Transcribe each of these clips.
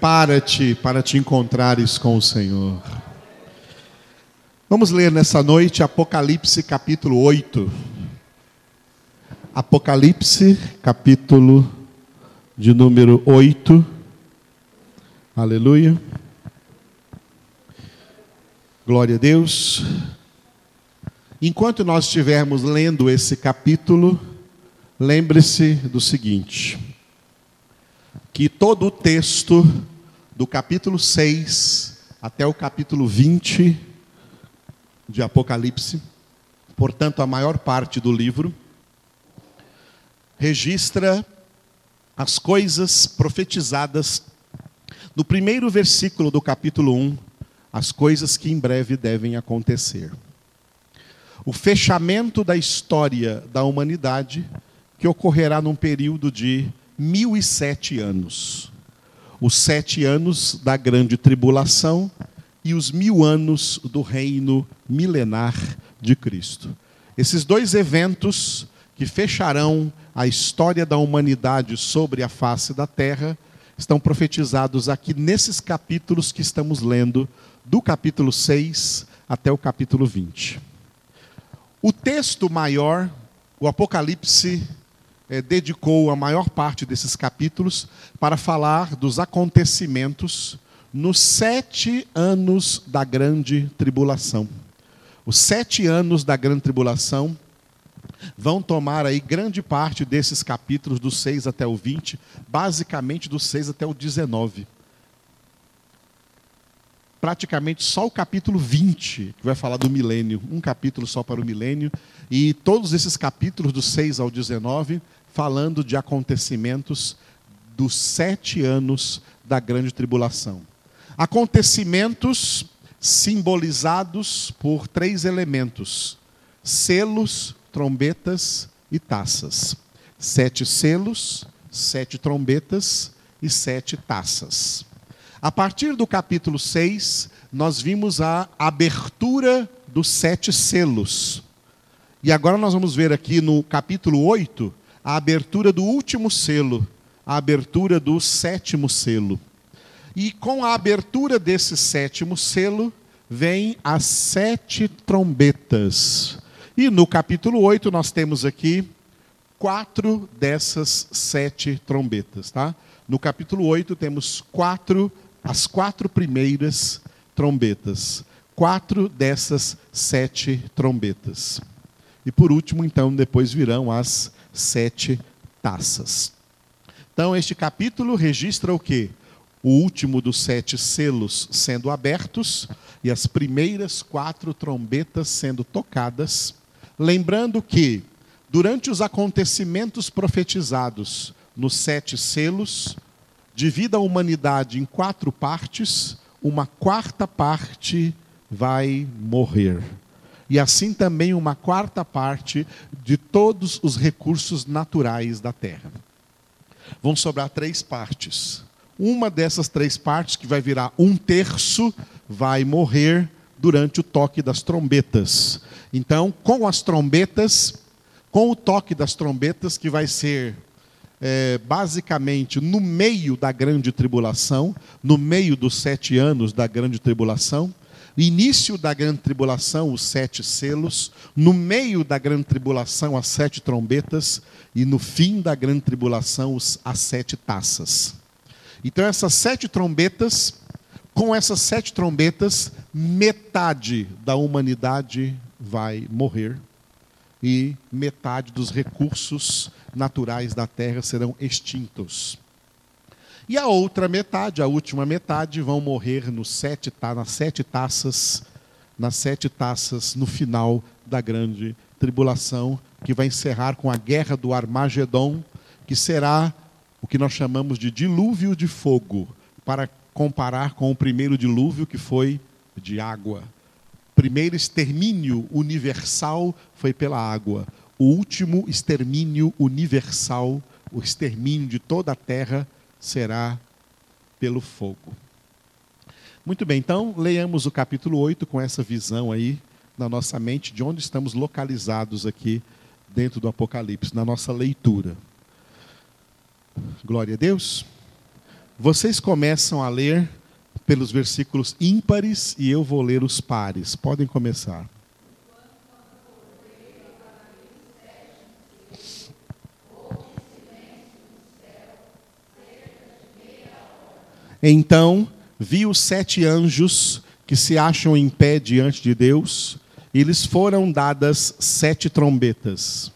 Prepara-te para te encontrares com o Senhor. Vamos ler nessa noite Apocalipse capítulo 8. Apocalipse capítulo de número 8. Aleluia. Glória a Deus. Enquanto nós estivermos lendo esse capítulo, lembre-se do seguinte: que todo o texto do capítulo 6 até o capítulo 20 de Apocalipse, portanto, a maior parte do livro, registra as coisas profetizadas no primeiro versículo do capítulo 1, as coisas que em breve devem acontecer o fechamento da história da humanidade, que ocorrerá num período de mil e sete anos. Os sete anos da grande tribulação e os mil anos do reino milenar de Cristo. Esses dois eventos que fecharão a história da humanidade sobre a face da terra estão profetizados aqui nesses capítulos que estamos lendo, do capítulo 6 até o capítulo 20. O texto maior, o Apocalipse, é, dedicou a maior parte desses capítulos para falar dos acontecimentos nos sete anos da grande tribulação. Os sete anos da grande tribulação vão tomar aí grande parte desses capítulos, do 6 até o 20, basicamente do 6 até o 19 praticamente só o capítulo 20, que vai falar do milênio, um capítulo só para o milênio, e todos esses capítulos, do 6 ao 19, falando de acontecimentos dos sete anos da grande tribulação. Acontecimentos simbolizados por três elementos: selos, trombetas e taças. Sete selos, sete trombetas e sete taças. A partir do capítulo 6, nós vimos a abertura dos sete selos. E agora nós vamos ver aqui no capítulo 8 a abertura do último selo, a abertura do sétimo selo. E com a abertura desse sétimo selo, vem as sete trombetas. E no capítulo 8 nós temos aqui quatro dessas sete trombetas. Tá? No capítulo 8 temos quatro as quatro primeiras trombetas. Quatro dessas sete trombetas. E por último, então, depois virão as sete taças. Então, este capítulo registra o quê? O último dos sete selos sendo abertos e as primeiras quatro trombetas sendo tocadas. Lembrando que, durante os acontecimentos profetizados nos sete selos, divida a humanidade em quatro partes, uma quarta parte vai morrer. E assim também uma quarta parte de todos os recursos naturais da terra. Vão sobrar três partes. Uma dessas três partes, que vai virar um terço, vai morrer durante o toque das trombetas. Então, com as trombetas, com o toque das trombetas, que vai ser é, basicamente no meio da grande tribulação, no meio dos sete anos da grande tribulação, início da grande tribulação, os sete selos, no meio da grande tribulação, as sete trombetas, e no fim da grande tribulação, as sete taças. Então, essas sete trombetas, com essas sete trombetas, metade da humanidade vai morrer e metade dos recursos naturais da terra serão extintos. E a outra metade, a última metade, vão morrer no sete, nas sete taças, nas sete taças no final da grande tribulação, que vai encerrar com a guerra do Armagedon, que será o que nós chamamos de dilúvio de fogo, para comparar com o primeiro dilúvio que foi de água primeiro extermínio universal foi pela água. O último extermínio universal, o extermínio de toda a terra, será pelo fogo. Muito bem, então leiamos o capítulo 8 com essa visão aí na nossa mente de onde estamos localizados aqui dentro do Apocalipse, na nossa leitura. Glória a Deus. Vocês começam a ler pelos versículos ímpares e eu vou ler os pares. Podem começar. Então vi os sete anjos que se acham em pé diante de Deus, e lhes foram dadas sete trombetas.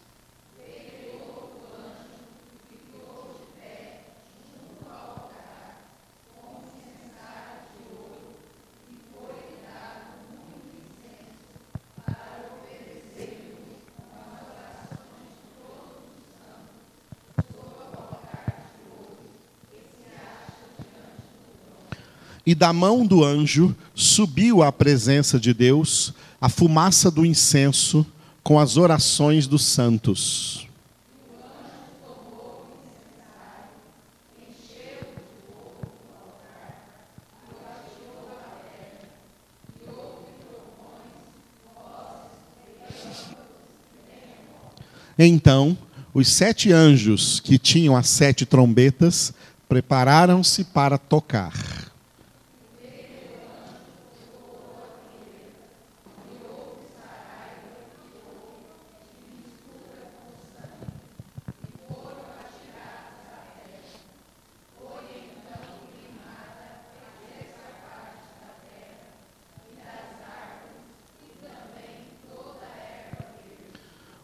E da mão do anjo subiu à presença de Deus a fumaça do incenso com as orações dos santos. Então, os sete anjos que tinham as sete trombetas prepararam-se para tocar.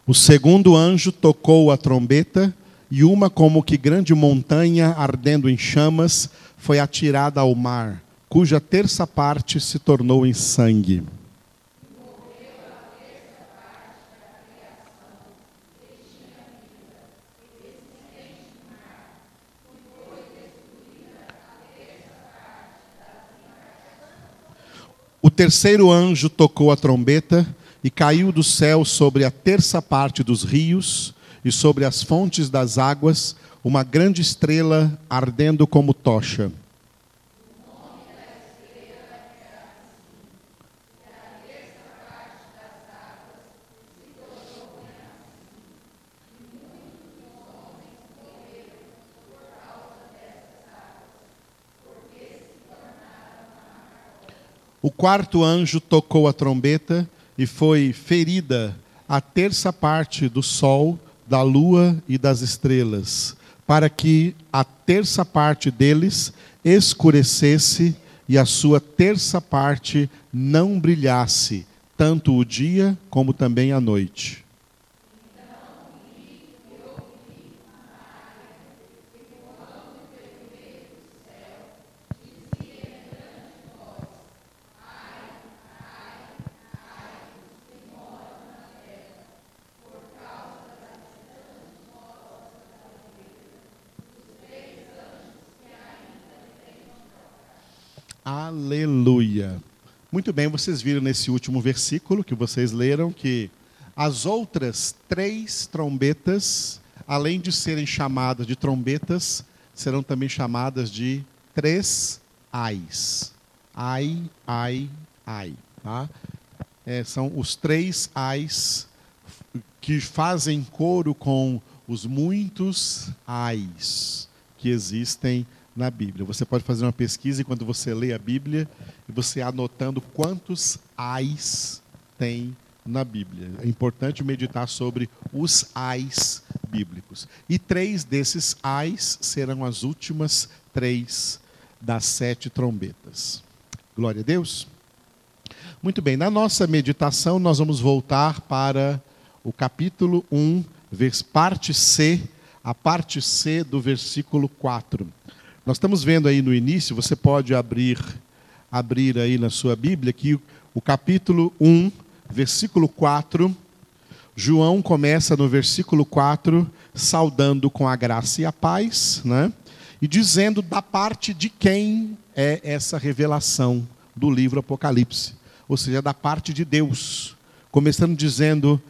O segundo anjo tocou a trombeta, e uma como que grande montanha ardendo em chamas foi atirada ao mar, cuja terça parte se tornou em sangue. O terceiro anjo tocou a trombeta, e caiu do céu sobre a terça parte dos rios e sobre as fontes das águas uma grande estrela ardendo como tocha. O quarto anjo tocou a trombeta e foi ferida a terça parte do sol, da lua e das estrelas, para que a terça parte deles escurecesse e a sua terça parte não brilhasse, tanto o dia como também a noite. Aleluia. Muito bem, vocês viram nesse último versículo que vocês leram que as outras três trombetas, além de serem chamadas de trombetas, serão também chamadas de três ais. Ai, ai, ai. Tá? É, são os três ais que fazem coro com os muitos ais que existem na Bíblia. Você pode fazer uma pesquisa enquanto você lê a Bíblia e você anotando quantos ais tem na Bíblia. É importante meditar sobre os ais bíblicos. E três desses ais serão as últimas três das sete trombetas. Glória a Deus. Muito bem, na nossa meditação nós vamos voltar para o capítulo 1, parte C, a parte C do versículo 4. Nós estamos vendo aí no início, você pode abrir abrir aí na sua Bíblia que o capítulo 1, versículo 4, João começa no versículo 4 saudando com a graça e a paz, né? E dizendo da parte de quem é essa revelação do livro Apocalipse, ou seja, da parte de Deus. Começando dizendo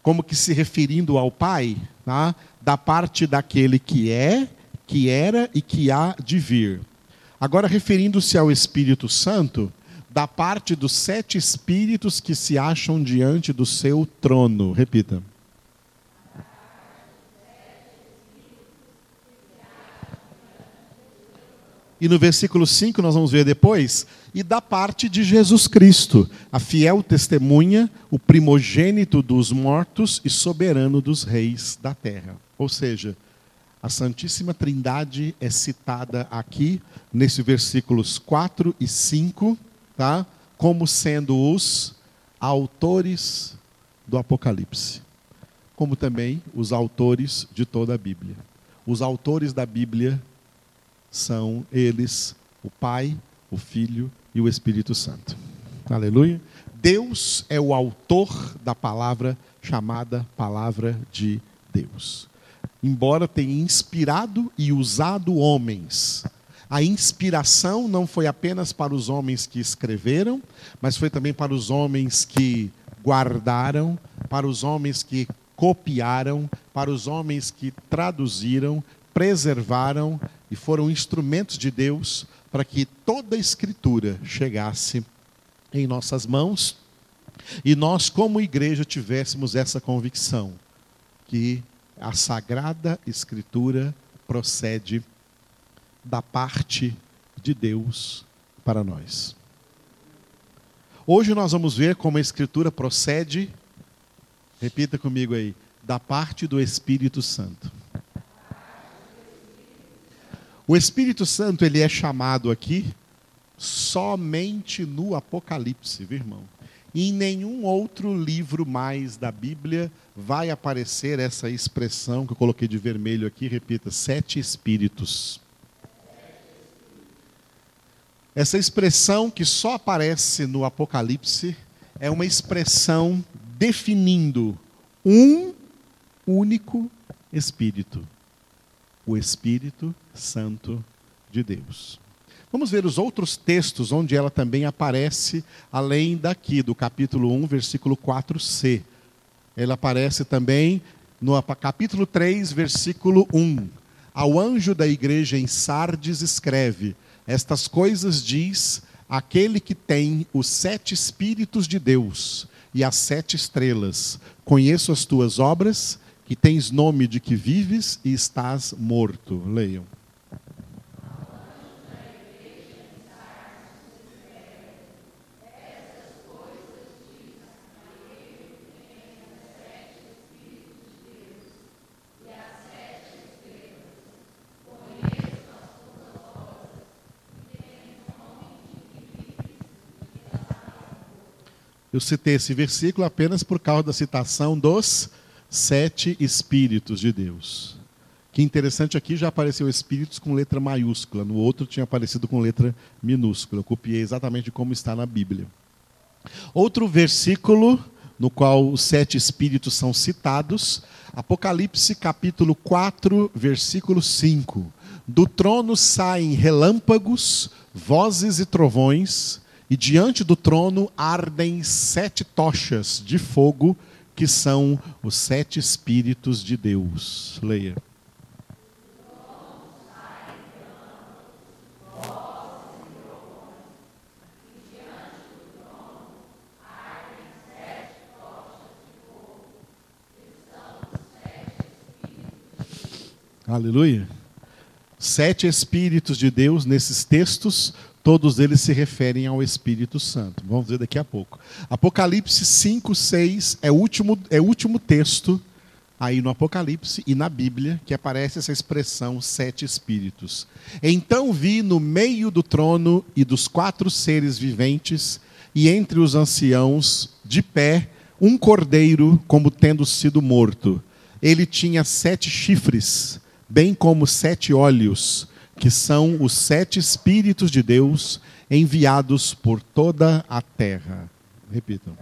como que se referindo ao Pai, tá? da parte daquele que é que era e que há de vir. Agora, referindo-se ao Espírito Santo, da parte dos sete espíritos que se acham diante do seu trono. Repita. E no versículo 5 nós vamos ver depois, e da parte de Jesus Cristo, a fiel testemunha, o primogênito dos mortos e soberano dos reis da terra. Ou seja, a Santíssima Trindade é citada aqui, nesses versículos 4 e 5, tá? como sendo os autores do Apocalipse, como também os autores de toda a Bíblia. Os autores da Bíblia são eles, o Pai, o Filho e o Espírito Santo. Aleluia. Deus é o autor da palavra chamada Palavra de Deus embora tenha inspirado e usado homens. A inspiração não foi apenas para os homens que escreveram, mas foi também para os homens que guardaram, para os homens que copiaram, para os homens que traduziram, preservaram e foram instrumentos de Deus para que toda a Escritura chegasse em nossas mãos e nós, como igreja, tivéssemos essa convicção que a Sagrada Escritura procede da parte de Deus para nós. Hoje nós vamos ver como a Escritura procede, repita comigo aí, da parte do Espírito Santo. O Espírito Santo ele é chamado aqui somente no Apocalipse, viu, irmão? Em nenhum outro livro mais da Bíblia vai aparecer essa expressão que eu coloquei de vermelho aqui, repita, sete espíritos. Essa expressão que só aparece no Apocalipse é uma expressão definindo um único Espírito, o Espírito Santo de Deus. Vamos ver os outros textos onde ela também aparece, além daqui, do capítulo 1, versículo 4c. Ela aparece também no capítulo 3, versículo 1. Ao anjo da igreja em Sardes escreve: Estas coisas diz aquele que tem os sete Espíritos de Deus e as sete estrelas. Conheço as tuas obras, que tens nome de que vives e estás morto. Leiam. Eu citei esse versículo apenas por causa da citação dos sete Espíritos de Deus. Que interessante aqui já apareceu Espíritos com letra maiúscula, no outro tinha aparecido com letra minúscula. Eu copiei exatamente como está na Bíblia. Outro versículo no qual os sete Espíritos são citados, Apocalipse capítulo 4, versículo 5. Do trono saem relâmpagos, vozes e trovões e diante do trono ardem sete tochas de fogo, que são os sete Espíritos de Deus. Leia. Aleluia. Sete Espíritos de Deus nesses textos todos eles se referem ao Espírito Santo. Vamos ver daqui a pouco. Apocalipse 5, 6 é o último, é o último texto aí no Apocalipse e na Bíblia que aparece essa expressão sete espíritos. Então vi no meio do trono e dos quatro seres viventes e entre os anciãos de pé um cordeiro como tendo sido morto. Ele tinha sete chifres, bem como sete olhos que são os sete Espíritos de Deus enviados por toda a terra. Repitam.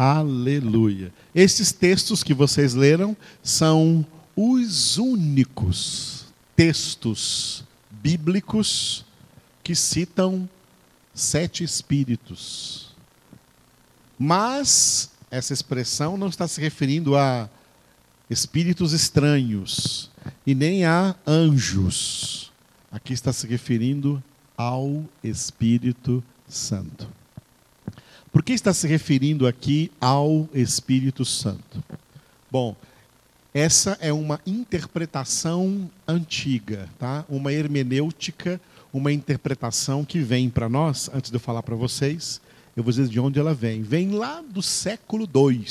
Aleluia. Esses textos que vocês leram são os únicos textos bíblicos que citam sete espíritos. Mas essa expressão não está se referindo a espíritos estranhos e nem a anjos. Aqui está se referindo ao Espírito Santo. Por que está se referindo aqui ao Espírito Santo? Bom, essa é uma interpretação antiga, tá? uma hermenêutica, uma interpretação que vem para nós, antes de eu falar para vocês, eu vou dizer de onde ela vem. Vem lá do século II.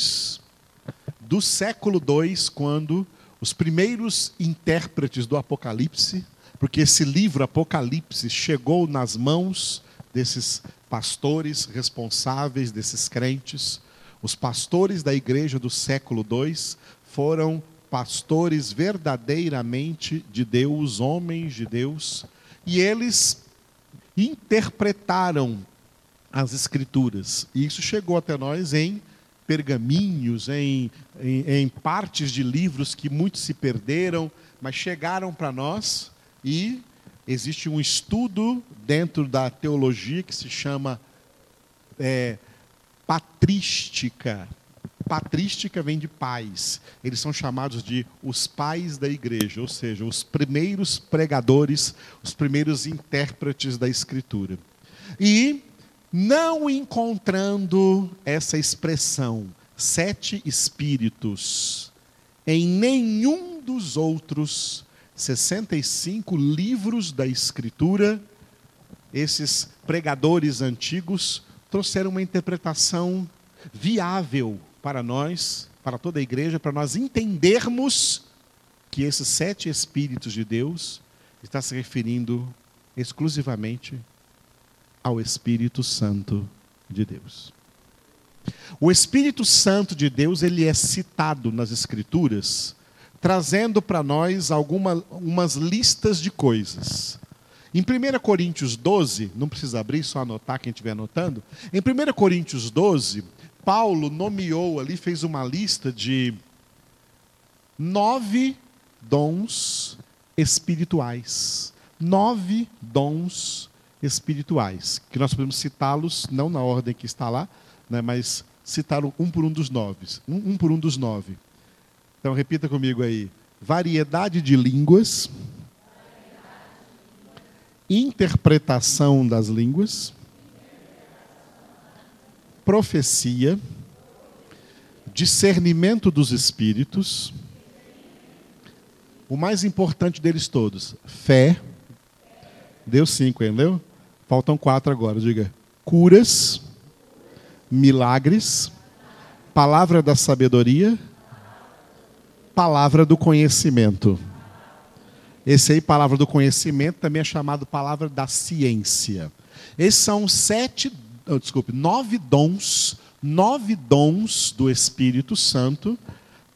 Do século II, quando os primeiros intérpretes do Apocalipse, porque esse livro Apocalipse chegou nas mãos desses pastores responsáveis, desses crentes. Os pastores da igreja do século II foram pastores verdadeiramente de Deus, homens de Deus, e eles interpretaram as Escrituras. E isso chegou até nós em pergaminhos, em, em, em partes de livros que muitos se perderam, mas chegaram para nós e existe um estudo dentro da teologia que se chama é, patrística. Patrística vem de pais. Eles são chamados de os pais da igreja, ou seja, os primeiros pregadores, os primeiros intérpretes da escritura. E não encontrando essa expressão, sete espíritos, em nenhum dos outros 65 livros da Escritura, esses pregadores antigos trouxeram uma interpretação viável para nós, para toda a igreja, para nós entendermos que esses sete Espíritos de Deus está se referindo exclusivamente ao Espírito Santo de Deus. O Espírito Santo de Deus, ele é citado nas Escrituras, trazendo para nós algumas listas de coisas. Em 1 Coríntios 12, não precisa abrir, só anotar quem estiver anotando. Em 1 Coríntios 12, Paulo nomeou ali, fez uma lista de nove dons espirituais. Nove dons espirituais, que nós podemos citá-los, não na ordem que está lá, né, mas citar um por um dos nove. Um, um por um dos nove. Então repita comigo aí. Variedade de línguas, interpretação das línguas, profecia, discernimento dos espíritos, o mais importante deles todos, fé. Deu cinco, entendeu? Faltam quatro agora, diga. Curas, milagres, palavra da sabedoria, palavra do conhecimento. Esse aí, palavra do conhecimento, também é chamado palavra da ciência. Esses são sete, oh, desculpe, nove dons, nove dons do Espírito Santo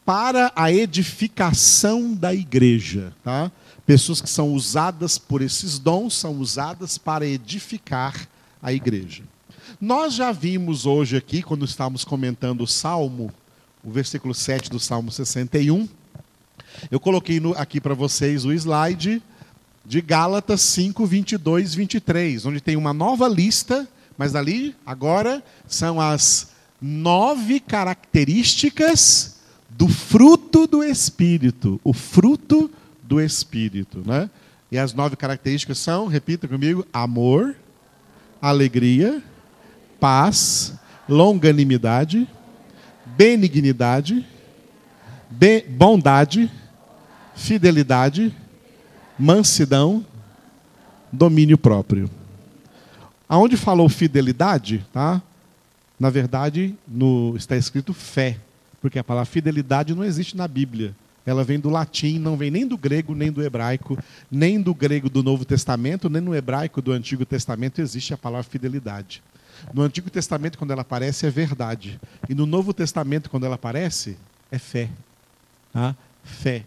para a edificação da igreja, tá? Pessoas que são usadas por esses dons são usadas para edificar a igreja. Nós já vimos hoje aqui, quando estávamos comentando o Salmo, o versículo 7 do Salmo 61, eu coloquei no, aqui para vocês o slide de Gálatas 5, 22, 23, onde tem uma nova lista, mas ali agora são as nove características do fruto do Espírito, o fruto do Espírito. Né? E as nove características são, repita comigo: amor, alegria, paz, longanimidade, benignidade, be bondade, fidelidade, mansidão, domínio próprio. Aonde falou fidelidade, tá? Na verdade, no, está escrito fé, porque a palavra fidelidade não existe na Bíblia. Ela vem do latim, não vem nem do grego, nem do hebraico, nem do grego do Novo Testamento, nem no hebraico do Antigo Testamento existe a palavra fidelidade. No Antigo Testamento, quando ela aparece, é verdade. E no Novo Testamento, quando ela aparece, é fé. Tá? Fé.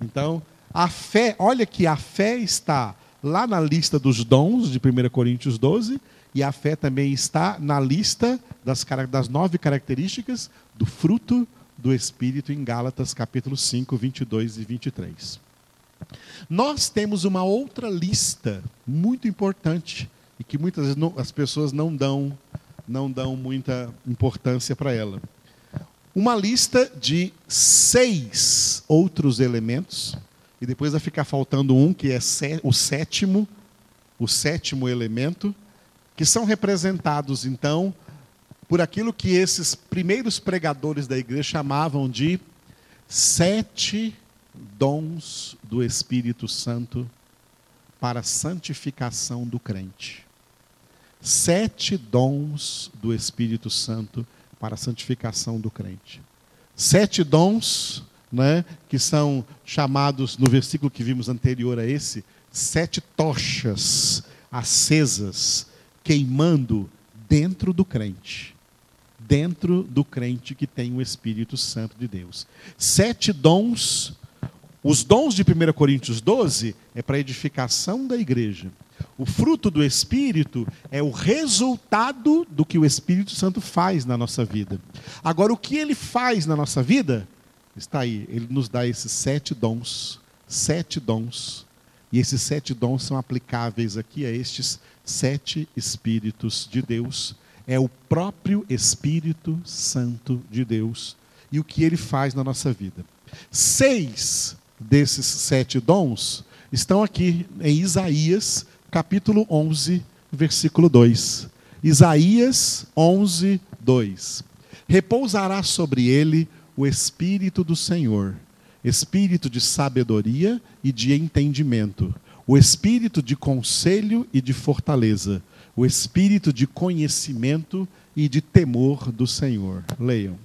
Então, a fé, olha que a fé está lá na lista dos dons de 1 Coríntios 12, e a fé também está na lista das, das nove características do fruto do Espírito em Gálatas capítulo 5, 22 e 23. Nós temos uma outra lista muito importante e que muitas vezes não, as pessoas não dão não dão muita importância para ela. Uma lista de seis outros elementos, e depois vai ficar faltando um, que é o sétimo, o sétimo elemento, que são representados, então, por aquilo que esses primeiros pregadores da igreja chamavam de sete dons do Espírito Santo para santificação do crente. Sete dons do Espírito Santo para a santificação do crente. Sete dons, né, que são chamados no versículo que vimos anterior a esse, sete tochas acesas queimando dentro do crente. Dentro do crente que tem o Espírito Santo de Deus. Sete dons. Os dons de 1 Coríntios 12 é para edificação da igreja. O fruto do Espírito é o resultado do que o Espírito Santo faz na nossa vida. Agora, o que ele faz na nossa vida? Está aí, ele nos dá esses sete dons. Sete dons. E esses sete dons são aplicáveis aqui a estes sete Espíritos de Deus. É o próprio Espírito Santo de Deus e o que ele faz na nossa vida. Seis desses sete dons estão aqui em Isaías, capítulo 11, versículo 2. Isaías 11, 2. Repousará sobre ele o Espírito do Senhor, espírito de sabedoria e de entendimento o espírito de conselho e de fortaleza, o espírito de conhecimento e de temor do Senhor. Leiam.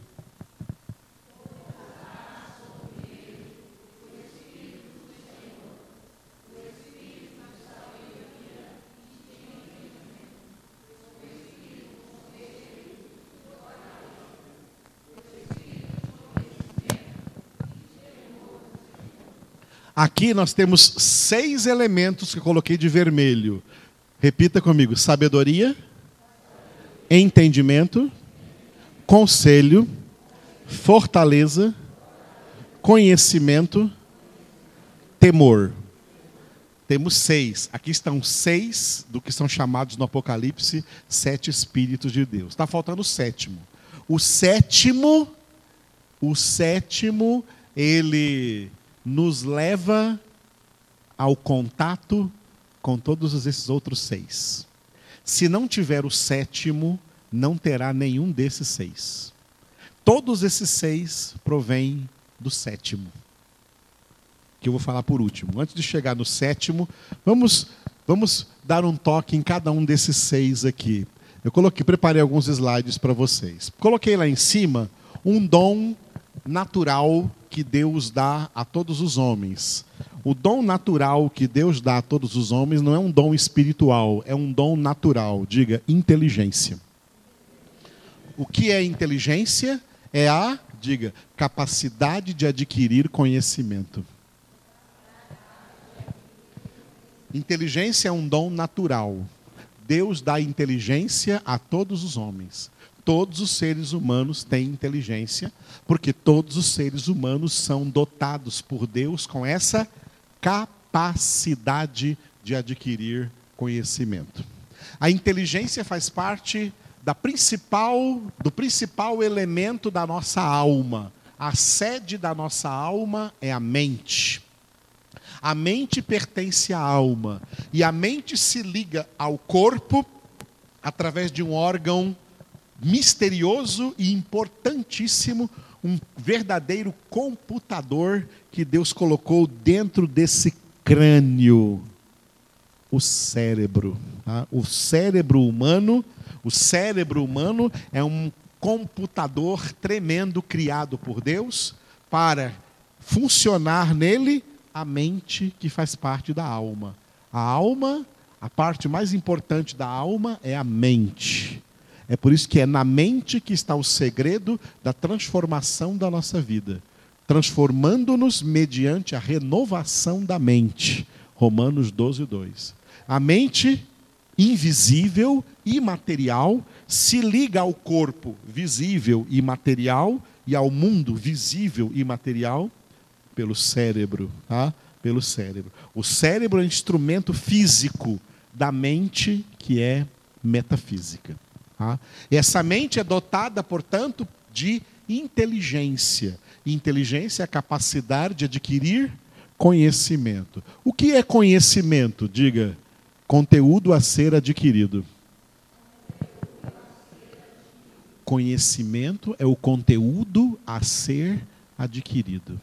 Aqui nós temos seis elementos que eu coloquei de vermelho. Repita comigo: sabedoria, entendimento, conselho, fortaleza, conhecimento, temor. Temos seis. Aqui estão seis do que são chamados no Apocalipse sete Espíritos de Deus. Está faltando o sétimo. O sétimo, o sétimo, ele nos leva ao contato com todos esses outros seis. Se não tiver o sétimo, não terá nenhum desses seis. Todos esses seis provêm do sétimo, que eu vou falar por último. Antes de chegar no sétimo, vamos, vamos dar um toque em cada um desses seis aqui. Eu coloquei, preparei alguns slides para vocês. Coloquei lá em cima um dom natural que Deus dá a todos os homens. O dom natural que Deus dá a todos os homens não é um dom espiritual, é um dom natural. Diga, inteligência. O que é inteligência? É a, diga, capacidade de adquirir conhecimento. Inteligência é um dom natural. Deus dá inteligência a todos os homens todos os seres humanos têm inteligência, porque todos os seres humanos são dotados por Deus com essa capacidade de adquirir conhecimento. A inteligência faz parte da principal, do principal elemento da nossa alma. A sede da nossa alma é a mente. A mente pertence à alma e a mente se liga ao corpo através de um órgão misterioso e importantíssimo, um verdadeiro computador que Deus colocou dentro desse crânio, o cérebro. Tá? O cérebro humano, o cérebro humano é um computador tremendo criado por Deus para funcionar nele a mente que faz parte da alma. A alma, a parte mais importante da alma é a mente. É por isso que é na mente que está o segredo da transformação da nossa vida, transformando-nos mediante a renovação da mente. Romanos 12, 2. A mente invisível, imaterial, se liga ao corpo visível e material e ao mundo visível e material pelo cérebro, tá? Pelo cérebro. O cérebro é um instrumento físico da mente que é metafísica. Tá? Essa mente é dotada, portanto, de inteligência. Inteligência é a capacidade de adquirir conhecimento. O que é conhecimento? Diga, conteúdo a ser adquirido. Conhecimento é o conteúdo a ser adquirido.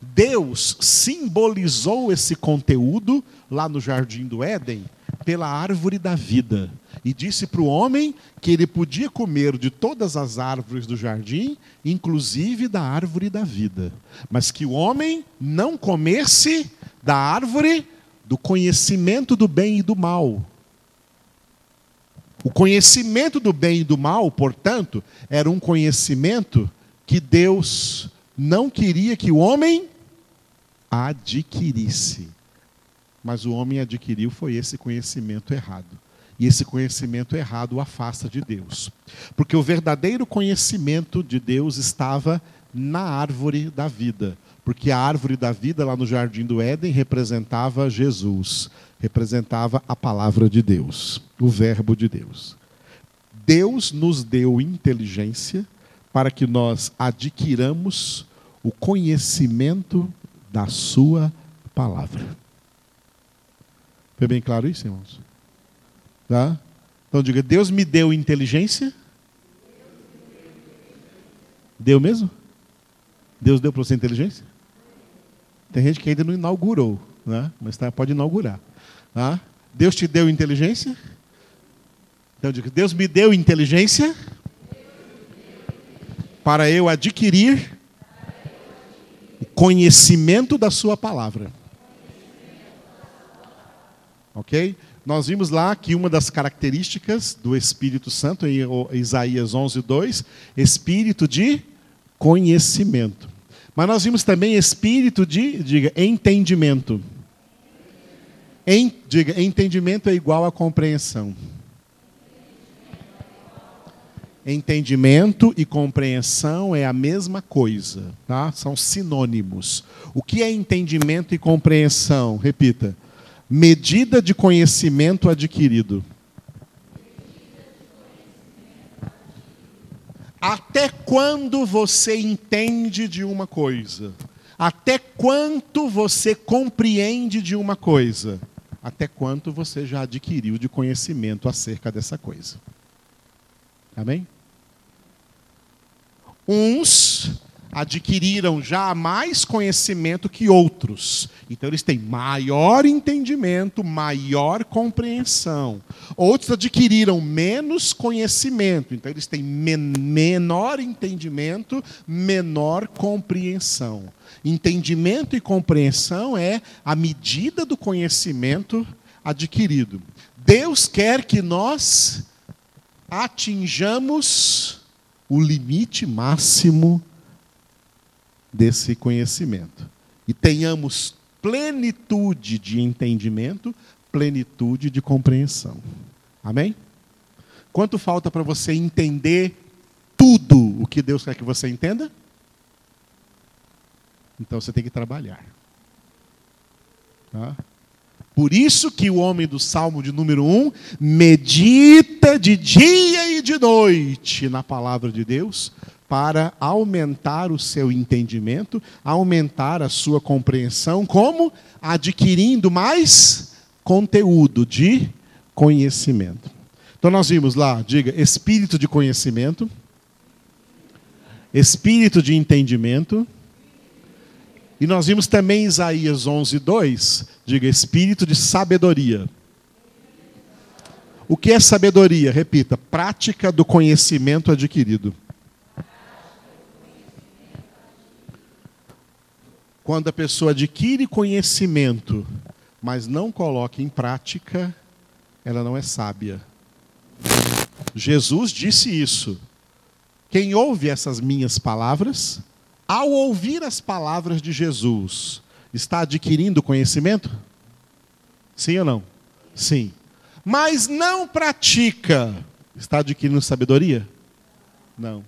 Deus simbolizou esse conteúdo lá no jardim do Éden pela árvore da vida e disse para o homem que ele podia comer de todas as árvores do jardim, inclusive da árvore da vida, mas que o homem não comesse da árvore do conhecimento do bem e do mal. O conhecimento do bem e do mal, portanto, era um conhecimento que Deus não queria que o homem adquirisse. Mas o homem adquiriu foi esse conhecimento errado. E esse conhecimento errado o afasta de Deus. Porque o verdadeiro conhecimento de Deus estava na árvore da vida. Porque a árvore da vida, lá no jardim do Éden, representava Jesus, representava a palavra de Deus, o Verbo de Deus. Deus nos deu inteligência para que nós adquiramos o conhecimento da Sua palavra. Foi bem claro isso, irmãos? Tá? Então diga: Deus me deu inteligência? Deu mesmo? Deus deu para você inteligência? Tem gente que ainda não inaugurou, né? mas tá, pode inaugurar. Tá? Deus te deu inteligência? Então diga: Deus me deu inteligência para eu adquirir o conhecimento da Sua palavra. Ok? Nós vimos lá que uma das características do Espírito Santo, em Isaías 11, 2, espírito de conhecimento. Mas nós vimos também espírito de, diga, entendimento. Em, diga, entendimento é igual a compreensão. Entendimento e compreensão é a mesma coisa, tá? São sinônimos. O que é entendimento e compreensão? Repita medida de conhecimento adquirido. Até quando você entende de uma coisa? Até quanto você compreende de uma coisa? Até quanto você já adquiriu de conhecimento acerca dessa coisa? Amém? Uns adquiriram já mais conhecimento que outros. Então eles têm maior entendimento, maior compreensão. Outros adquiriram menos conhecimento, então eles têm men menor entendimento, menor compreensão. Entendimento e compreensão é a medida do conhecimento adquirido. Deus quer que nós atinjamos o limite máximo desse conhecimento. E tenhamos plenitude de entendimento, plenitude de compreensão. Amém? Quanto falta para você entender tudo o que Deus quer que você entenda? Então você tem que trabalhar. Tá? Por isso que o homem do Salmo de número 1 medita de dia e de noite na palavra de Deus, para aumentar o seu entendimento, aumentar a sua compreensão, como adquirindo mais conteúdo de conhecimento. Então nós vimos lá, diga, espírito de conhecimento, espírito de entendimento, e nós vimos também Isaías 11, 2, diga, espírito de sabedoria. O que é sabedoria? Repita, prática do conhecimento adquirido. Quando a pessoa adquire conhecimento, mas não coloca em prática, ela não é sábia. Jesus disse isso. Quem ouve essas minhas palavras, ao ouvir as palavras de Jesus, está adquirindo conhecimento? Sim ou não? Sim. Mas não pratica, está adquirindo sabedoria? Não.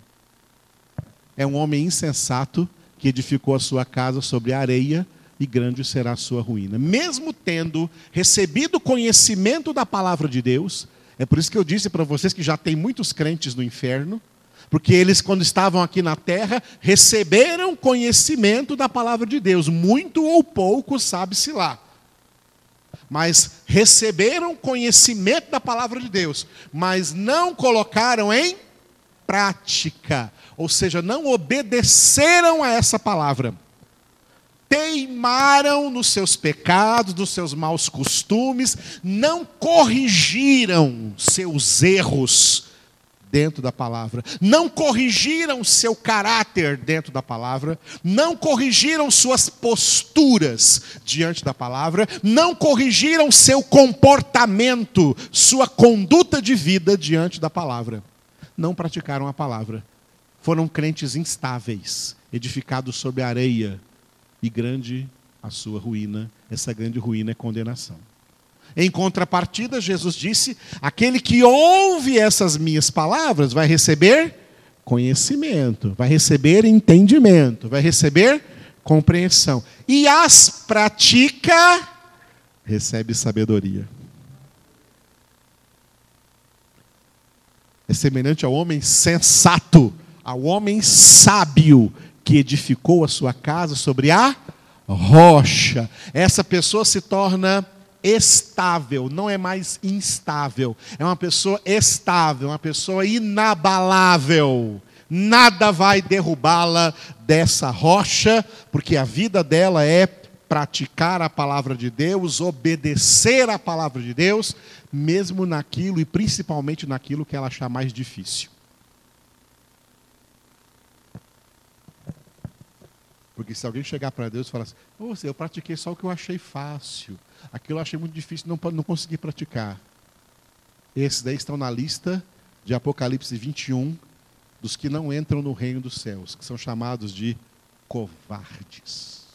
É um homem insensato que edificou a sua casa sobre a areia, e grande será a sua ruína. Mesmo tendo recebido conhecimento da palavra de Deus, É por isso que eu disse para vocês que já tem muitos crentes no inferno, porque eles, quando estavam aqui na terra, receberam conhecimento da palavra de Deus, muito ou pouco, sabe-se lá. Mas receberam conhecimento da palavra de Deus, mas não colocaram em prática, ou seja, não obedeceram a essa palavra teimaram nos seus pecados, nos seus maus costumes, não corrigiram seus erros dentro da palavra, não corrigiram seu caráter dentro da palavra, não corrigiram suas posturas diante da palavra, não corrigiram seu comportamento, sua conduta de vida diante da palavra. Não praticaram a palavra. Foram crentes instáveis, edificados sobre areia, e grande a sua ruína. Essa grande ruína é condenação. Em contrapartida, Jesus disse: aquele que ouve essas minhas palavras vai receber conhecimento, vai receber entendimento, vai receber compreensão. E as pratica, recebe sabedoria. É semelhante ao homem sensato, ao homem sábio, que edificou a sua casa sobre a rocha. Essa pessoa se torna estável, não é mais instável. É uma pessoa estável, uma pessoa inabalável. Nada vai derrubá-la dessa rocha, porque a vida dela é praticar a palavra de Deus, obedecer a palavra de Deus, mesmo naquilo e principalmente naquilo que ela achar mais difícil. Porque se alguém chegar para Deus e falar assim, oh, eu pratiquei só o que eu achei fácil, aquilo eu achei muito difícil, não, não consegui praticar. Esses daí estão na lista de Apocalipse 21, dos que não entram no reino dos céus, que são chamados de covardes.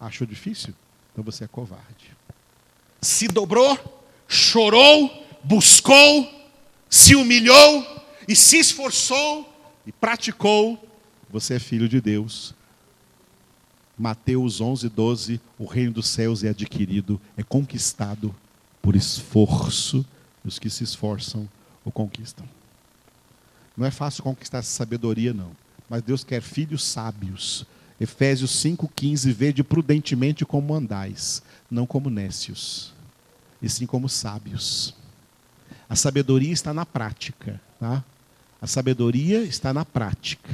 Achou difícil? Então você é covarde. Se dobrou, chorou, buscou, se humilhou e se esforçou e praticou você é filho de Deus. Mateus 11, 12. O reino dos céus é adquirido, é conquistado por esforço. Os que se esforçam o conquistam. Não é fácil conquistar essa sabedoria, não. Mas Deus quer filhos sábios. Efésios 5,15: Vede prudentemente como andais, não como nécios, e sim como sábios. A sabedoria está na prática. Tá? A sabedoria está na prática.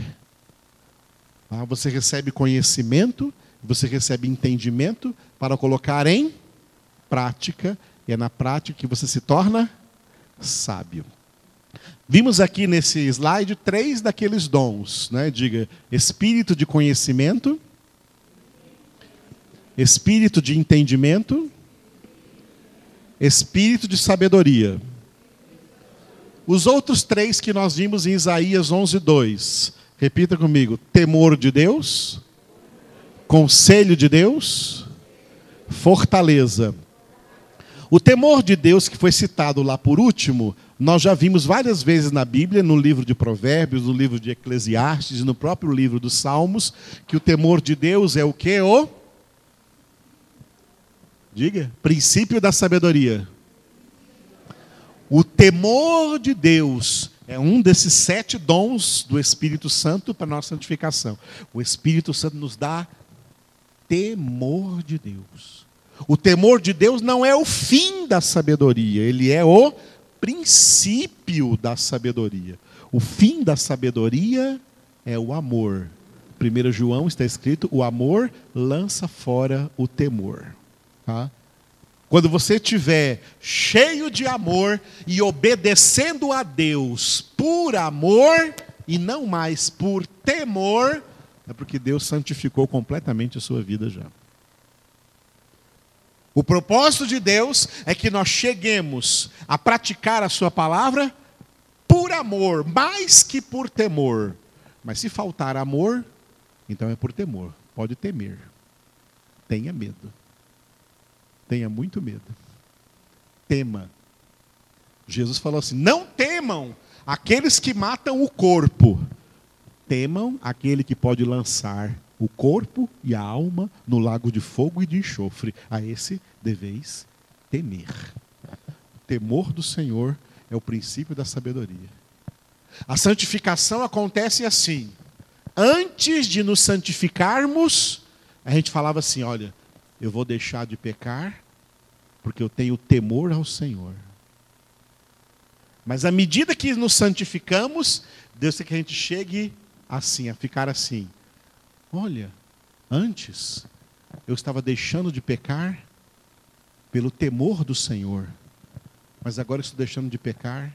Ah, você recebe conhecimento, você recebe entendimento para colocar em prática, e é na prática que você se torna sábio. Vimos aqui nesse slide três daqueles dons, né? Diga, espírito de conhecimento, espírito de entendimento, espírito de sabedoria. Os outros três que nós vimos em Isaías 11, 2 Repita comigo: temor de Deus, conselho de Deus, fortaleza. O temor de Deus, que foi citado lá por último, nós já vimos várias vezes na Bíblia, no livro de Provérbios, no livro de Eclesiastes no próprio livro dos Salmos, que o temor de Deus é o que? O. Diga, princípio da sabedoria. O temor de Deus é um desses sete dons do Espírito Santo para nossa santificação. O Espírito Santo nos dá temor de Deus. O temor de Deus não é o fim da sabedoria, ele é o princípio da sabedoria. O fim da sabedoria é o amor. 1 João está escrito: o amor lança fora o temor. Tá? Quando você estiver cheio de amor e obedecendo a Deus por amor e não mais por temor, é porque Deus santificou completamente a sua vida já. O propósito de Deus é que nós cheguemos a praticar a Sua palavra por amor, mais que por temor. Mas se faltar amor, então é por temor. Pode temer. Tenha medo. Tenha muito medo. Tema. Jesus falou assim: não temam aqueles que matam o corpo. Temam aquele que pode lançar o corpo e a alma no lago de fogo e de enxofre. A esse deveis temer. temor do Senhor é o princípio da sabedoria. A santificação acontece assim. Antes de nos santificarmos, a gente falava assim: olha, eu vou deixar de pecar porque eu tenho temor ao Senhor. Mas à medida que nos santificamos, Deus quer que a gente chegue assim, a ficar assim. Olha, antes eu estava deixando de pecar pelo temor do Senhor, mas agora estou deixando de pecar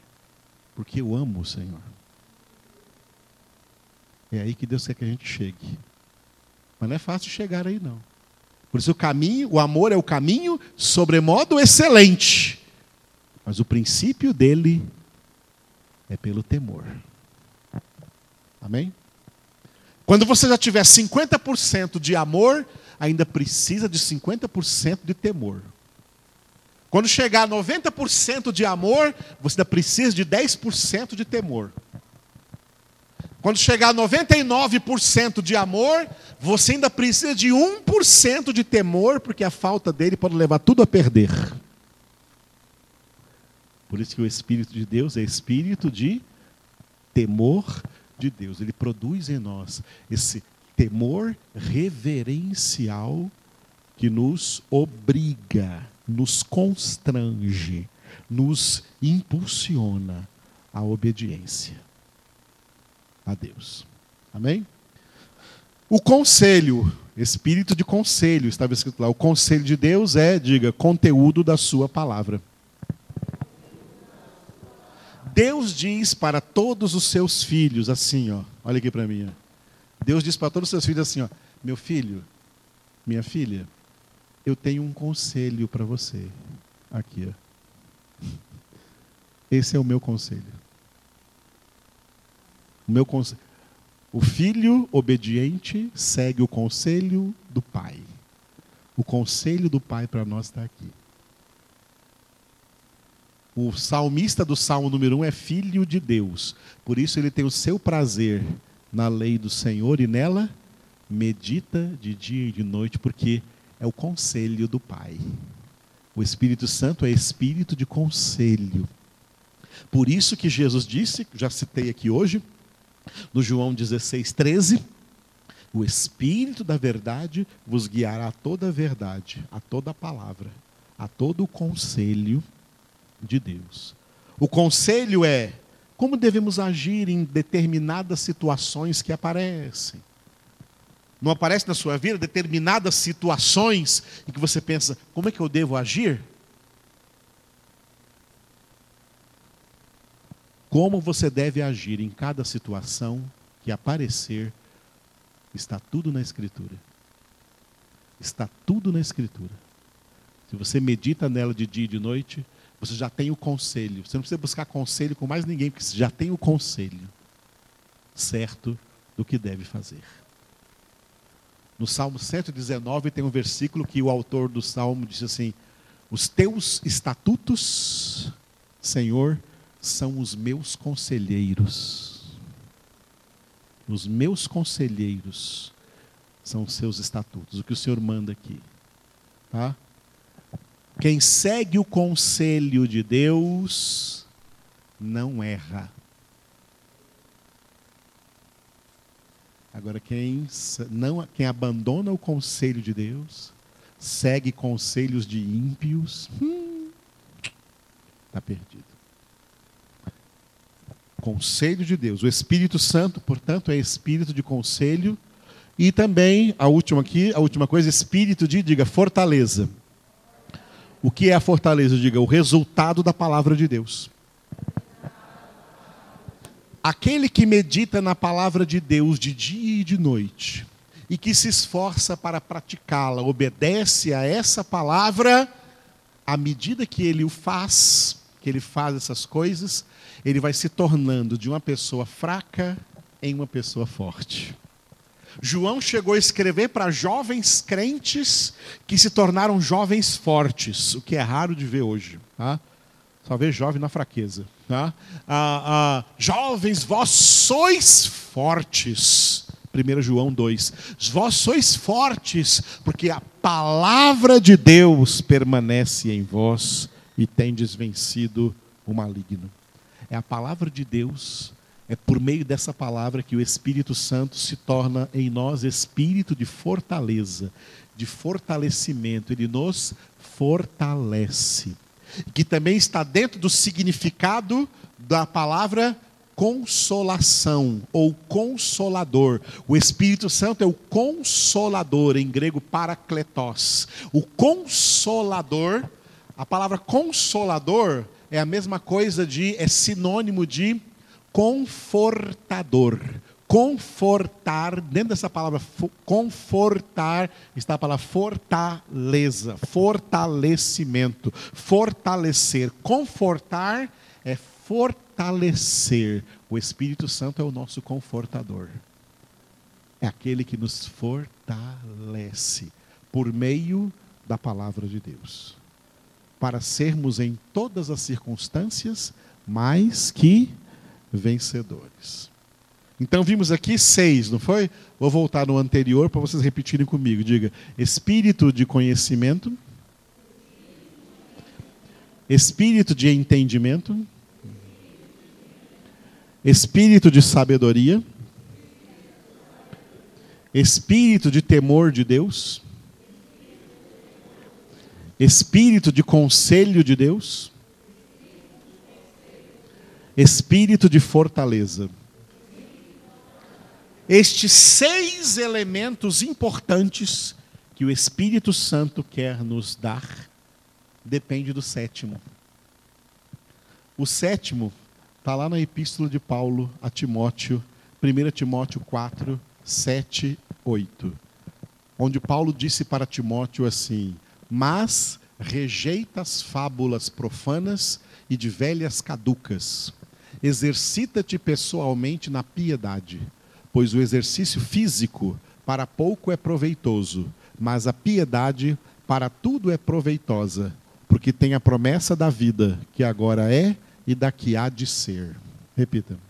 porque eu amo o Senhor. É aí que Deus quer que a gente chegue. Mas não é fácil chegar aí, não. Por isso o caminho, o amor é o caminho sobremodo excelente. Mas o princípio dele é pelo temor. Amém? Quando você já tiver 50% de amor, ainda precisa de 50% de temor. Quando chegar a 90% de amor, você ainda precisa de 10% de temor. Quando chegar a 99% de amor, você ainda precisa de 1% de temor, porque a falta dele pode levar tudo a perder. Por isso que o Espírito de Deus é espírito de temor de Deus. Ele produz em nós esse temor reverencial que nos obriga, nos constrange, nos impulsiona à obediência a Deus. Amém? O conselho, espírito de conselho, estava escrito lá. O conselho de Deus é, diga, conteúdo da sua palavra. Deus diz para todos os seus filhos assim, ó. Olha aqui para mim. Ó. Deus diz para todos os seus filhos assim, ó. Meu filho, minha filha, eu tenho um conselho para você. Aqui, ó. Esse é o meu conselho. O, meu conselho. o filho obediente segue o conselho do pai. O conselho do pai para nós está aqui. O salmista do Salmo número 1 é filho de Deus. Por isso ele tem o seu prazer na lei do Senhor e nela medita de dia e de noite, porque é o conselho do Pai. O Espírito Santo é espírito de conselho. Por isso que Jesus disse, já citei aqui hoje, no João 16, 13: O Espírito da verdade vos guiará a toda a verdade, a toda a palavra, a todo o conselho de Deus. O conselho é como devemos agir em determinadas situações que aparecem. Não aparece na sua vida determinadas situações em que você pensa: como é que eu devo agir? Como você deve agir em cada situação que aparecer, está tudo na Escritura. Está tudo na Escritura. Se você medita nela de dia e de noite, você já tem o conselho. Você não precisa buscar conselho com mais ninguém, porque você já tem o conselho certo do que deve fazer. No Salmo 119 tem um versículo que o autor do Salmo diz assim: Os teus estatutos, Senhor, são os meus conselheiros. Os meus conselheiros são os seus estatutos, o que o Senhor manda aqui. Tá? Quem segue o conselho de Deus não erra. Agora, quem, não, quem abandona o conselho de Deus, segue conselhos de ímpios, está hum, tá perdido conselho de Deus. O Espírito Santo, portanto, é espírito de conselho. E também, a última aqui, a última coisa, espírito de, diga, fortaleza. O que é a fortaleza? Diga, o resultado da palavra de Deus. Aquele que medita na palavra de Deus de dia e de noite, e que se esforça para praticá-la, obedece a essa palavra, à medida que ele o faz, que ele faz essas coisas, ele vai se tornando de uma pessoa fraca em uma pessoa forte. João chegou a escrever para jovens crentes que se tornaram jovens fortes, o que é raro de ver hoje. Tá? Só vê jovem na fraqueza. Tá? Ah, ah, jovens, vós sois fortes. 1 João 2. Vós sois fortes, porque a palavra de Deus permanece em vós e tendes vencido o maligno. É a palavra de Deus, é por meio dessa palavra que o Espírito Santo se torna em nós espírito de fortaleza, de fortalecimento, ele nos fortalece. Que também está dentro do significado da palavra consolação ou consolador. O Espírito Santo é o consolador, em grego parakletos. O consolador, a palavra consolador é a mesma coisa de, é sinônimo de confortador. Confortar, dentro dessa palavra confortar, está a palavra fortaleza, fortalecimento, fortalecer. Confortar é fortalecer. O Espírito Santo é o nosso confortador. É aquele que nos fortalece por meio da palavra de Deus. Para sermos em todas as circunstâncias mais que vencedores. Então vimos aqui seis, não foi? Vou voltar no anterior para vocês repetirem comigo. Diga: espírito de conhecimento, espírito de entendimento, espírito de sabedoria, espírito de temor de Deus, espírito de conselho de Deus, espírito de fortaleza. Estes seis elementos importantes que o Espírito Santo quer nos dar depende do sétimo. O sétimo Está lá na epístola de Paulo a Timóteo, 1 Timóteo 4, 7, 8. Onde Paulo disse para Timóteo assim: Mas rejeita as fábulas profanas e de velhas caducas. Exercita-te pessoalmente na piedade, pois o exercício físico para pouco é proveitoso, mas a piedade para tudo é proveitosa, porque tem a promessa da vida, que agora é e da que há de ser. Repita.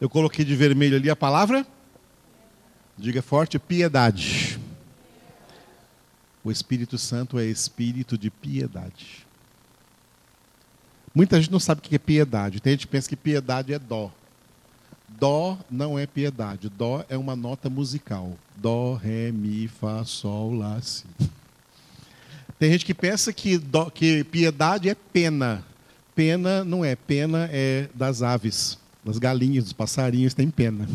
Eu coloquei de vermelho ali a palavra. Diga forte: piedade. O Espírito Santo é espírito de piedade. Muita gente não sabe o que é piedade. Tem gente que pensa que piedade é dó. Dó não é piedade. Dó é uma nota musical. Dó, ré, mi, fá, sol, lá, si. Tem gente que pensa que, dó, que piedade é pena. Pena não é. Pena é das aves das galinhas, dos passarinhos, tem pena.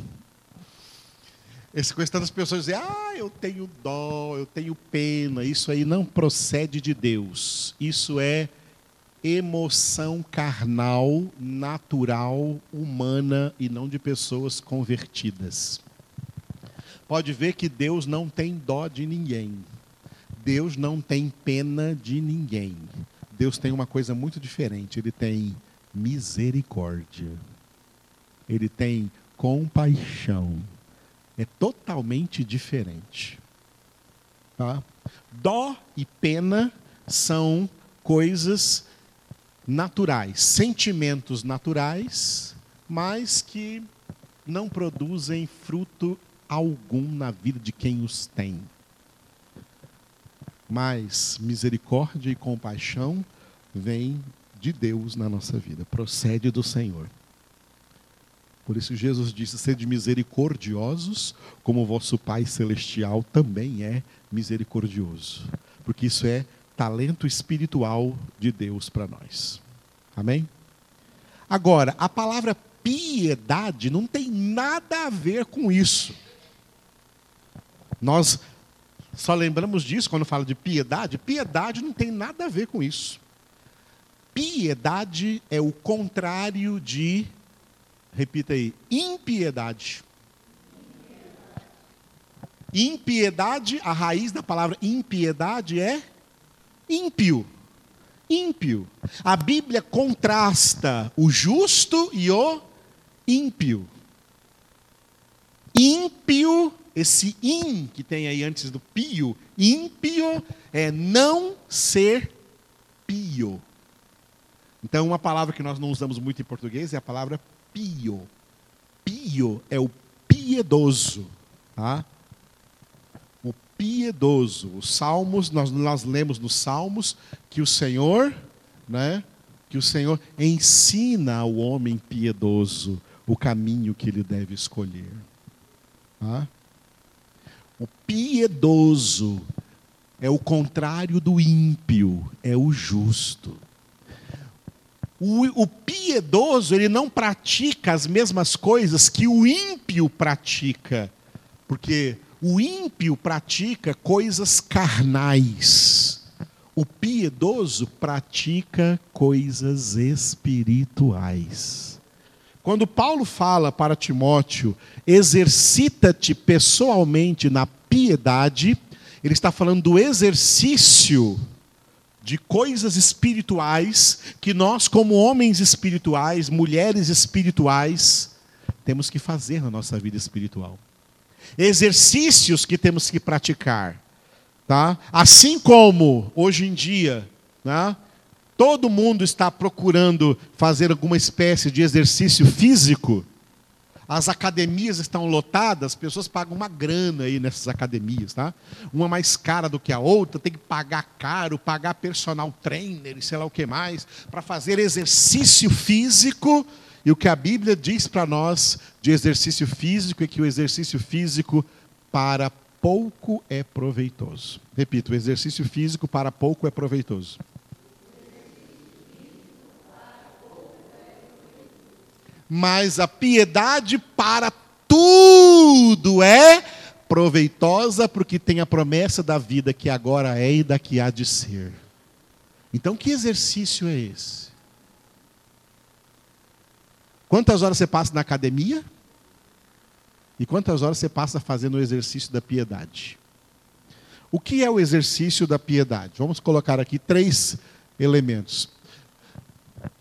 Esse questão das pessoas dizer, ah, eu tenho dó, eu tenho pena, isso aí não procede de Deus. Isso é emoção carnal, natural, humana e não de pessoas convertidas. Pode ver que Deus não tem dó de ninguém. Deus não tem pena de ninguém. Deus tem uma coisa muito diferente, ele tem misericórdia ele tem compaixão. É totalmente diferente. Tá? Dó e pena são coisas naturais, sentimentos naturais, mas que não produzem fruto algum na vida de quem os tem. Mas misericórdia e compaixão vêm de Deus na nossa vida, procede do Senhor. Por isso Jesus disse: sede misericordiosos, como o vosso Pai celestial também é misericordioso. Porque isso é talento espiritual de Deus para nós. Amém? Agora, a palavra piedade não tem nada a ver com isso. Nós só lembramos disso quando fala de piedade. Piedade não tem nada a ver com isso. Piedade é o contrário de Repita aí: impiedade. Impiedade, a raiz da palavra impiedade é ímpio. ímpio. A Bíblia contrasta o justo e o ímpio. Ímpio, esse im que tem aí antes do pio, ímpio é não ser pio. Então, uma palavra que nós não usamos muito em português é a palavra pio. Pio é o piedoso. Tá? O piedoso. Os salmos, nós, nós lemos nos salmos que o Senhor, né, que o Senhor ensina ao homem piedoso o caminho que ele deve escolher. Tá? O piedoso é o contrário do ímpio, é o justo. O, o, piedoso, ele não pratica as mesmas coisas que o ímpio pratica. Porque o ímpio pratica coisas carnais. O piedoso pratica coisas espirituais. Quando Paulo fala para Timóteo, exercita-te pessoalmente na piedade, ele está falando do exercício de coisas espirituais que nós, como homens espirituais, mulheres espirituais, temos que fazer na nossa vida espiritual. Exercícios que temos que praticar. Tá? Assim como, hoje em dia, né, todo mundo está procurando fazer alguma espécie de exercício físico, as academias estão lotadas, as pessoas pagam uma grana aí nessas academias, tá? Uma mais cara do que a outra, tem que pagar caro, pagar personal trainer e sei lá o que mais, para fazer exercício físico. E o que a Bíblia diz para nós de exercício físico é que o exercício físico para pouco é proveitoso. Repito, o exercício físico para pouco é proveitoso. Mas a piedade para tudo é proveitosa, porque tem a promessa da vida que agora é e daqui há de ser. Então, que exercício é esse? Quantas horas você passa na academia? E quantas horas você passa fazendo o exercício da piedade? O que é o exercício da piedade? Vamos colocar aqui três elementos.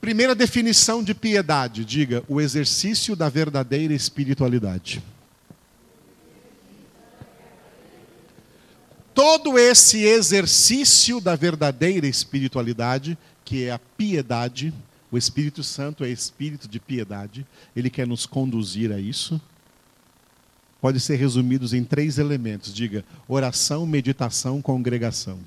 Primeira definição de piedade, diga, o exercício da verdadeira espiritualidade. Todo esse exercício da verdadeira espiritualidade, que é a piedade, o Espírito Santo é espírito de piedade, ele quer nos conduzir a isso. Pode ser resumidos em três elementos, diga, oração, meditação, congregação.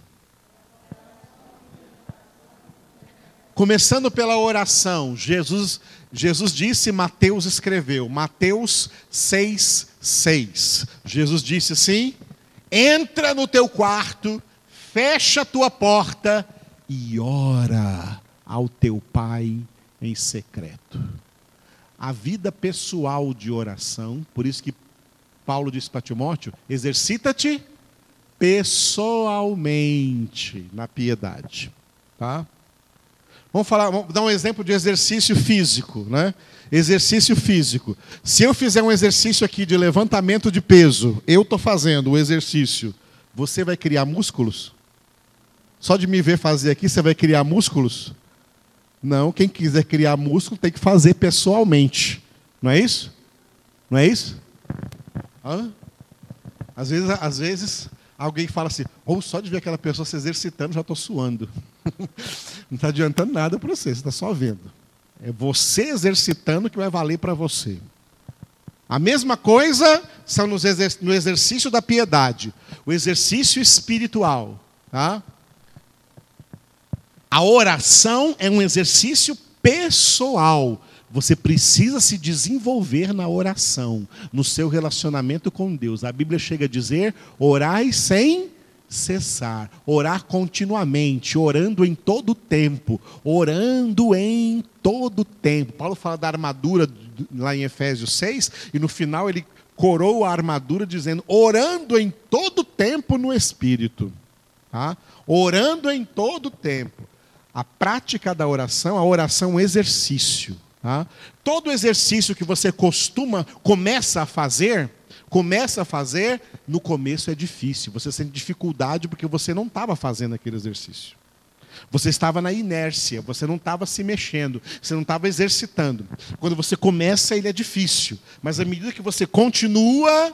Começando pela oração, Jesus, Jesus disse, Mateus escreveu, Mateus 6, 6. Jesus disse assim: entra no teu quarto, fecha a tua porta e ora ao teu pai em secreto. A vida pessoal de oração, por isso que Paulo disse para Timóteo: exercita-te pessoalmente na piedade. Tá? Vamos falar, vamos dar um exemplo de exercício físico, né? Exercício físico. Se eu fizer um exercício aqui de levantamento de peso, eu estou fazendo o exercício, você vai criar músculos? Só de me ver fazer aqui, você vai criar músculos? Não, quem quiser criar músculo tem que fazer pessoalmente. Não é isso? Não é isso? Hã? Às vezes, às vezes alguém fala assim, ou só de ver aquela pessoa se exercitando, já estou suando. Não está adiantando nada para você, você está só vendo. É você exercitando que vai valer para você. A mesma coisa são no exercício da piedade, o exercício espiritual. Tá? A oração é um exercício pessoal. Você precisa se desenvolver na oração, no seu relacionamento com Deus. A Bíblia chega a dizer: orai sem cessar, orar continuamente, orando em todo tempo, orando em todo tempo. Paulo fala da armadura lá em Efésios 6 e no final ele corou a armadura dizendo: orando em todo tempo no espírito. Tá? Orando em todo tempo. A prática da oração, a oração é um exercício. Tá? Todo exercício que você costuma, começa a fazer, começa a fazer, no começo é difícil. Você sente dificuldade porque você não estava fazendo aquele exercício. Você estava na inércia, você não estava se mexendo, você não estava exercitando. Quando você começa, ele é difícil, mas à medida que você continua,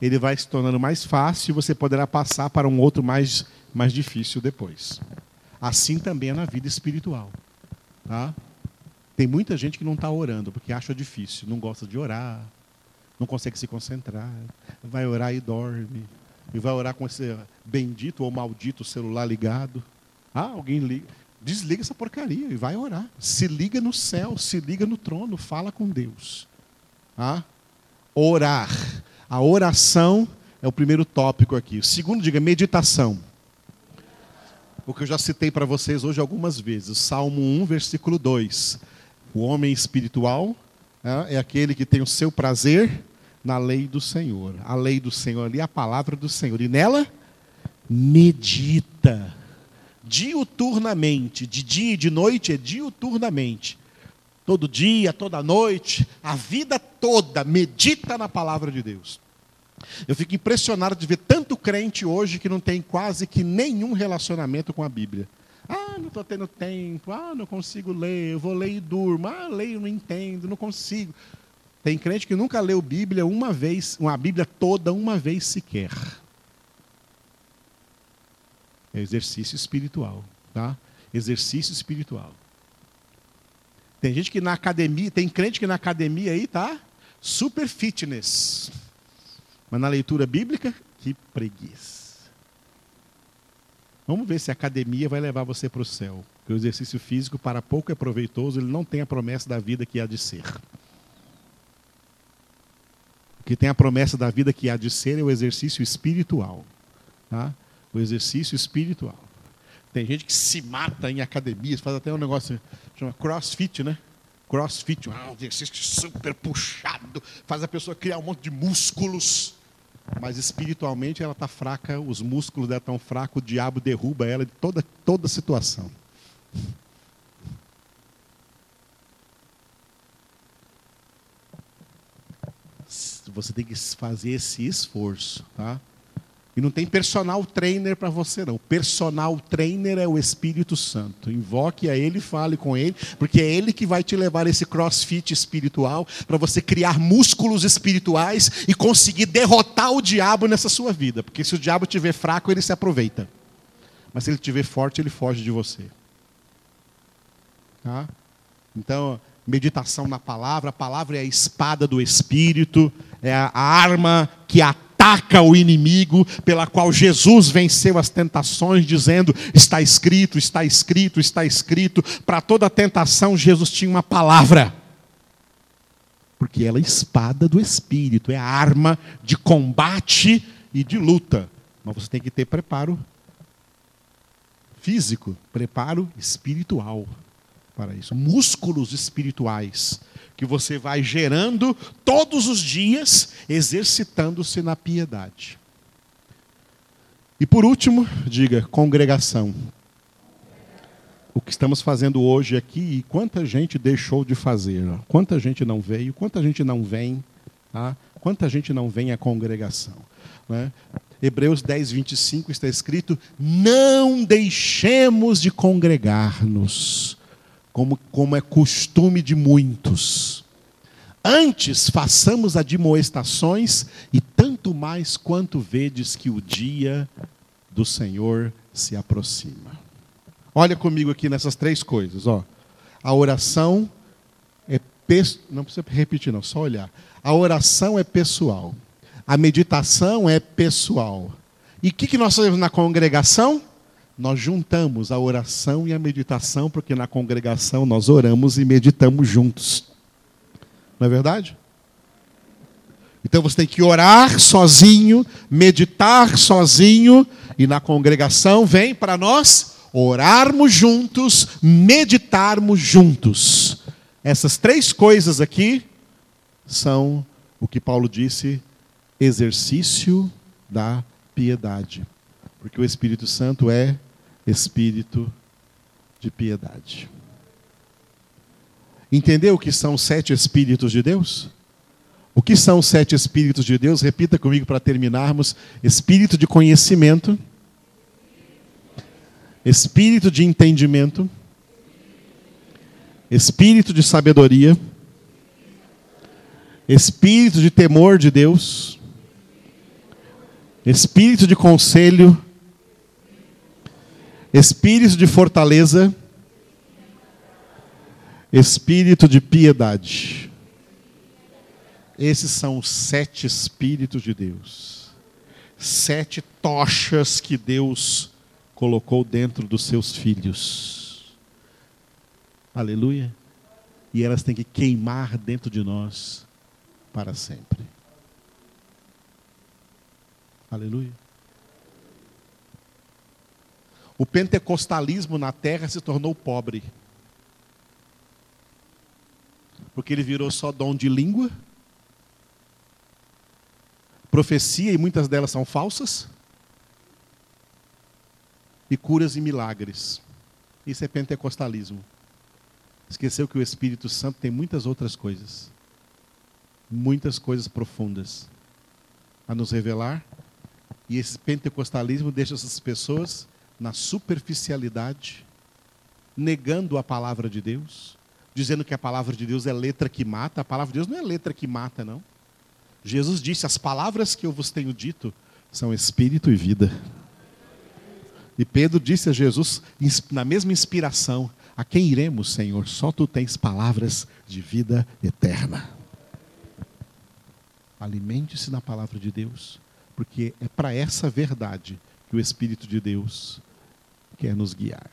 ele vai se tornando mais fácil e você poderá passar para um outro mais, mais difícil depois. Assim também é na vida espiritual. Tá? Tem muita gente que não está orando porque acha difícil, não gosta de orar, não consegue se concentrar, vai orar e dorme, e vai orar com esse bendito ou maldito celular ligado. Ah, alguém liga. Desliga essa porcaria e vai orar. Se liga no céu, se liga no trono, fala com Deus. Ah? Orar. A oração é o primeiro tópico aqui. O segundo, diga meditação. O que eu já citei para vocês hoje algumas vezes. Salmo 1, versículo 2. O homem espiritual é, é aquele que tem o seu prazer na lei do Senhor. A lei do Senhor ali é a palavra do Senhor. E nela, medita. Diuturnamente. De dia e de noite é diuturnamente. Todo dia, toda noite, a vida toda, medita na palavra de Deus. Eu fico impressionado de ver tanto crente hoje que não tem quase que nenhum relacionamento com a Bíblia. Ah, não estou tendo tempo. Ah, não consigo ler. Eu vou ler e durmo. Ah, leio, não entendo, não consigo. Tem crente que nunca leu Bíblia uma vez, uma Bíblia toda uma vez sequer. É exercício espiritual, tá? Exercício espiritual. Tem gente que na academia, tem crente que na academia aí tá super fitness. Mas na leitura bíblica, que preguiça. Vamos ver se a academia vai levar você para o céu. Porque o exercício físico, para pouco é proveitoso, ele não tem a promessa da vida que há de ser. O que tem a promessa da vida que há de ser é o exercício espiritual. Tá? O exercício espiritual. Tem gente que se mata em academias, faz até um negócio, chama crossfit, né? Crossfit, um exercício super puxado, faz a pessoa criar um monte de músculos mas espiritualmente ela está fraca, os músculos dela estão fracos, o diabo derruba ela de toda, toda situação. Você tem que fazer esse esforço, tá? E não tem personal trainer para você, não. Personal trainer é o Espírito Santo. Invoque a Ele, fale com Ele, porque é Ele que vai te levar esse crossfit espiritual para você criar músculos espirituais e conseguir derrotar o diabo nessa sua vida. Porque se o diabo estiver fraco, ele se aproveita. Mas se ele estiver forte, ele foge de você. Tá? Então, meditação na palavra, a palavra é a espada do Espírito, é a arma que ataca ataca o inimigo, pela qual Jesus venceu as tentações, dizendo: está escrito, está escrito, está escrito. Para toda tentação, Jesus tinha uma palavra. Porque ela é espada do espírito, é arma de combate e de luta. Mas você tem que ter preparo físico, preparo espiritual para isso, músculos espirituais que você vai gerando todos os dias, exercitando-se na piedade. E por último, diga congregação. O que estamos fazendo hoje aqui e quanta gente deixou de fazer, quanta gente não veio, quanta gente não vem, tá? quanta gente não vem à congregação. Né? Hebreus 10, 25 está escrito: Não deixemos de congregar-nos como, como é costume de muitos. Antes façamos admoestações, e tanto mais quanto vedes que o dia do Senhor se aproxima. Olha comigo aqui nessas três coisas. Ó. A oração é. Não precisa repetir, não, só olhar. A oração é pessoal. A meditação é pessoal. E o que, que nós fazemos na congregação? Nós juntamos a oração e a meditação, porque na congregação nós oramos e meditamos juntos. Não é verdade? Então você tem que orar sozinho, meditar sozinho, e na congregação vem para nós orarmos juntos, meditarmos juntos. Essas três coisas aqui são o que Paulo disse, exercício da piedade. Porque o Espírito Santo é espírito de piedade. Entendeu o que são os sete espíritos de Deus? O que são os sete espíritos de Deus? Repita comigo para terminarmos: espírito de conhecimento, espírito de entendimento, espírito de sabedoria, espírito de temor de Deus, espírito de conselho, espírito de fortaleza, espírito de piedade. Esses são os sete espíritos de Deus. Sete tochas que Deus colocou dentro dos seus filhos. Aleluia. E elas têm que queimar dentro de nós para sempre. Aleluia. O pentecostalismo na terra se tornou pobre. Porque ele virou só dom de língua, profecia, e muitas delas são falsas, e curas e milagres. Isso é pentecostalismo. Esqueceu que o Espírito Santo tem muitas outras coisas, muitas coisas profundas a nos revelar, e esse pentecostalismo deixa essas pessoas na superficialidade, negando a palavra de Deus, dizendo que a palavra de Deus é letra que mata. A palavra de Deus não é letra que mata, não. Jesus disse: As palavras que eu vos tenho dito são espírito e vida. E Pedro disse a Jesus, na mesma inspiração: A quem iremos, Senhor? Só tu tens palavras de vida eterna. Alimente-se na palavra de Deus, porque é para essa verdade que o Espírito de Deus quer nos guiar.